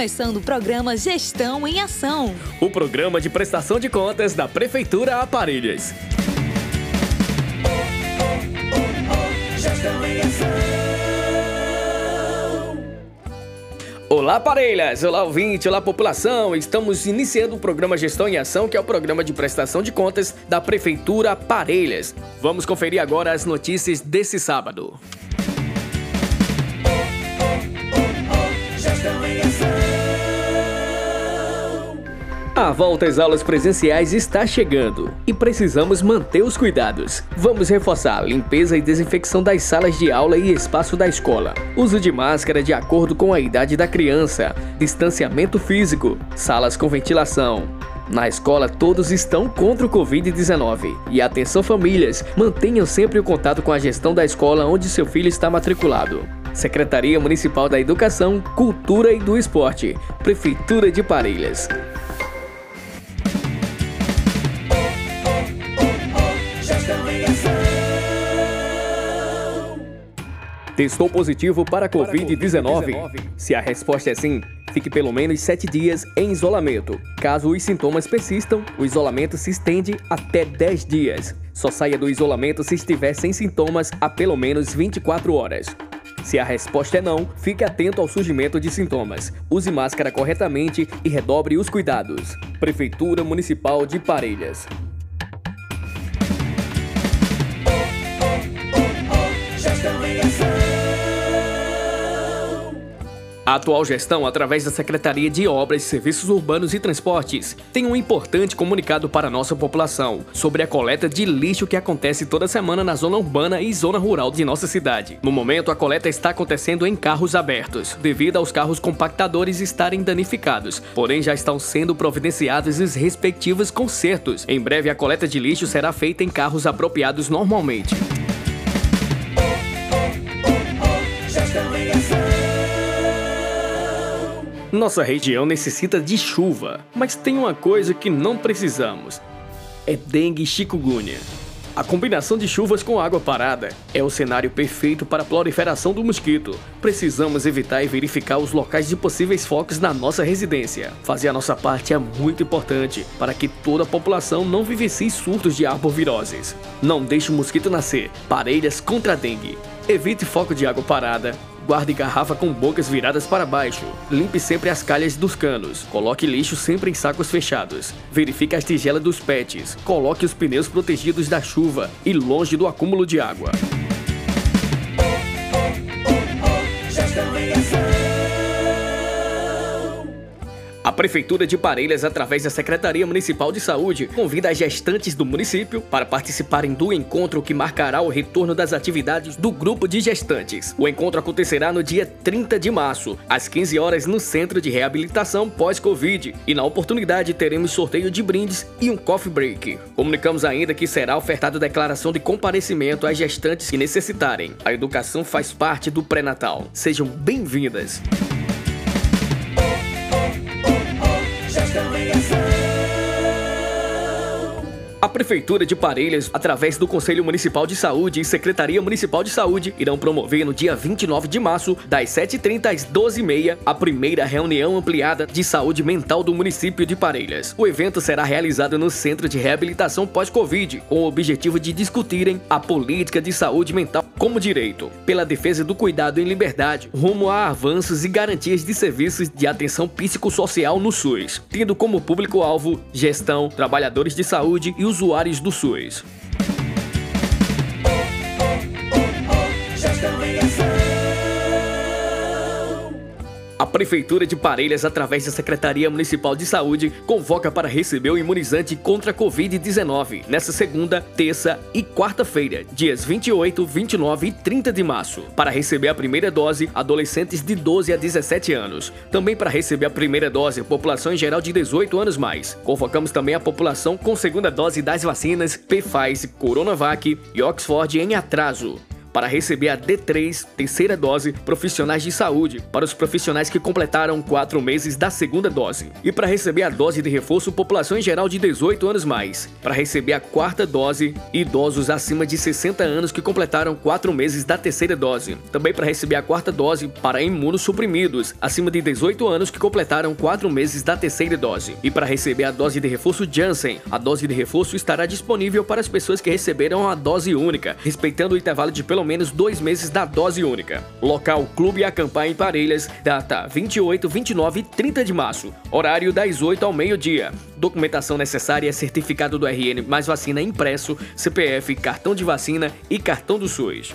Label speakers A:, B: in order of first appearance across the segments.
A: Começando o programa Gestão em Ação.
B: O programa de prestação de contas da Prefeitura Aparelhas. Olá, parelhas! Olá, ouvinte! Olá, população! Estamos iniciando o programa Gestão em Ação, que é o programa de prestação de contas da Prefeitura Parelhas. Vamos conferir agora as notícias desse sábado.
C: Gestão em Ação.
B: A volta às aulas presenciais está chegando e precisamos manter os cuidados. Vamos reforçar a limpeza e desinfecção das salas de aula e espaço da escola. Uso de máscara de acordo com a idade da criança. Distanciamento físico. Salas com ventilação. Na escola, todos estão contra o Covid-19. E atenção, famílias, mantenham sempre o contato com a gestão da escola onde seu filho está matriculado. Secretaria Municipal da Educação, Cultura e do Esporte. Prefeitura de Parelhas. Testou positivo para a Covid-19? Se a resposta é sim, fique pelo menos 7 dias em isolamento. Caso os sintomas persistam, o isolamento se estende até 10 dias. Só saia do isolamento se estiver sem sintomas há pelo menos 24 horas. Se a resposta é não, fique atento ao surgimento de sintomas. Use máscara corretamente e redobre os cuidados. Prefeitura Municipal de Parelhas.
C: Gestão em Ação.
B: A atual gestão, através da Secretaria de Obras, Serviços Urbanos e Transportes, tem um importante comunicado para a nossa população sobre a coleta de lixo que acontece toda semana na zona urbana e zona rural de nossa cidade. No momento, a coleta está acontecendo em carros abertos, devido aos carros compactadores estarem danificados, porém já estão sendo providenciados os respectivos consertos. Em breve, a coleta de lixo será feita em carros apropriados normalmente. Nossa região necessita de chuva, mas tem uma coisa que não precisamos: é dengue e chikungunya. A combinação de chuvas com água parada é o cenário perfeito para a proliferação do mosquito. Precisamos evitar e verificar os locais de possíveis focos na nossa residência. Fazer a nossa parte é muito importante para que toda a população não vivencie surtos de arboviroses. Não deixe o mosquito nascer. Parelhas contra a dengue. Evite foco de água parada. Guarde garrafa com bocas viradas para baixo. Limpe sempre as calhas dos canos. Coloque lixo sempre em sacos fechados. Verifique as tigelas dos pets. Coloque os pneus protegidos da chuva e longe do acúmulo de água. A Prefeitura de Parelhas, através da Secretaria Municipal de Saúde, convida as gestantes do município para participarem do encontro que marcará o retorno das atividades do grupo de gestantes. O encontro acontecerá no dia 30 de março, às 15 horas, no Centro de Reabilitação Pós-Covid. E na oportunidade teremos sorteio de brindes e um coffee break. Comunicamos ainda que será ofertada declaração de comparecimento às gestantes que necessitarem. A educação faz parte do pré-natal. Sejam bem-vindas. A Prefeitura de Parelhas, através do Conselho Municipal de Saúde e Secretaria Municipal de Saúde, irão promover no dia 29 de março, das 7h30 às 12h30, a primeira reunião ampliada de saúde mental do município de Parelhas. O evento será realizado no Centro de Reabilitação Pós-Covid, com o objetivo de discutirem a política de saúde mental como direito, pela defesa do cuidado em liberdade, rumo a avanços e garantias de serviços de atenção psicossocial no SUS, tendo como público-alvo gestão, trabalhadores de saúde e usuários do SUS. A Prefeitura de Parelhas, através da Secretaria Municipal de Saúde, convoca para receber o imunizante contra a Covid-19 nesta segunda, terça e quarta-feira, dias 28, 29 e 30 de março. Para receber a primeira dose, adolescentes de 12 a 17 anos. Também para receber a primeira dose, população em geral de 18 anos mais. Convocamos também a população com segunda dose das vacinas Pfizer, Coronavac e Oxford em atraso para receber a D3, terceira dose, profissionais de saúde, para os profissionais que completaram quatro meses da segunda dose. E para receber a dose de reforço, população em geral de 18 anos mais. Para receber a quarta dose, idosos acima de 60 anos que completaram quatro meses da terceira dose. Também para receber a quarta dose para imunossuprimidos, acima de 18 anos que completaram quatro meses da terceira dose. E para receber a dose de reforço Janssen, a dose de reforço estará disponível para as pessoas que receberam a dose única, respeitando o intervalo de pelo pelo menos dois meses da dose única. Local Clube Acampar em Parelhas, data 28, 29 e 30 de março. Horário das 8 ao meio-dia. Documentação necessária é certificado do RN mais vacina impresso, CPF, cartão de vacina e cartão do SUS.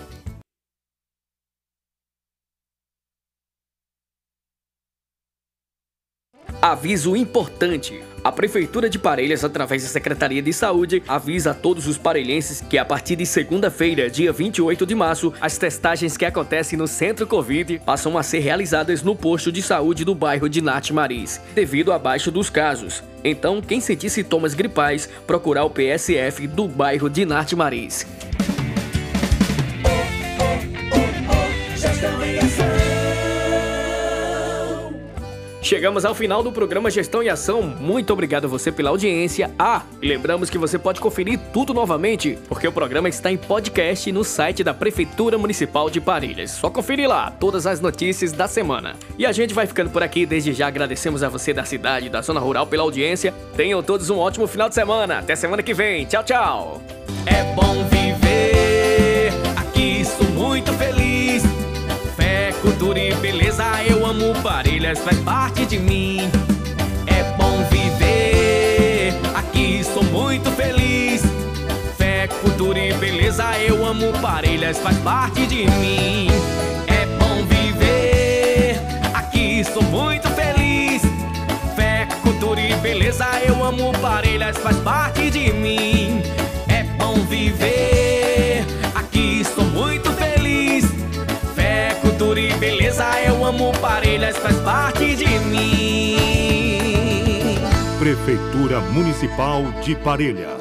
B: Aviso importante. A Prefeitura de Parelhas, através da Secretaria de Saúde, avisa a todos os parelhenses que a partir de segunda-feira, dia 28 de março, as testagens que acontecem no Centro Covid passam a ser realizadas no posto de saúde do bairro de Nath Maris, devido a baixo dos casos. Então, quem sentir sintomas gripais, procurar o PSF do bairro de Nath Maris. Chegamos ao final do programa Gestão e Ação. Muito obrigado a você pela audiência. Ah, lembramos que você pode conferir tudo novamente, porque o programa está em podcast no site da Prefeitura Municipal de Parelhas. Só conferir lá todas as notícias da semana. E a gente vai ficando por aqui. Desde já agradecemos a você da cidade, da zona rural pela audiência. Tenham todos um ótimo final de semana. Até semana que vem. Tchau, tchau.
C: É bom Parelhas, faz parte de mim. É bom viver, aqui sou muito feliz. Fé, cultura e beleza, eu amo Parelhas, faz parte de mim. É bom viver, aqui sou muito feliz. Fé, cultura e beleza, eu amo Parelhas, faz parte de mim.
D: Prefeitura Municipal de Parelhas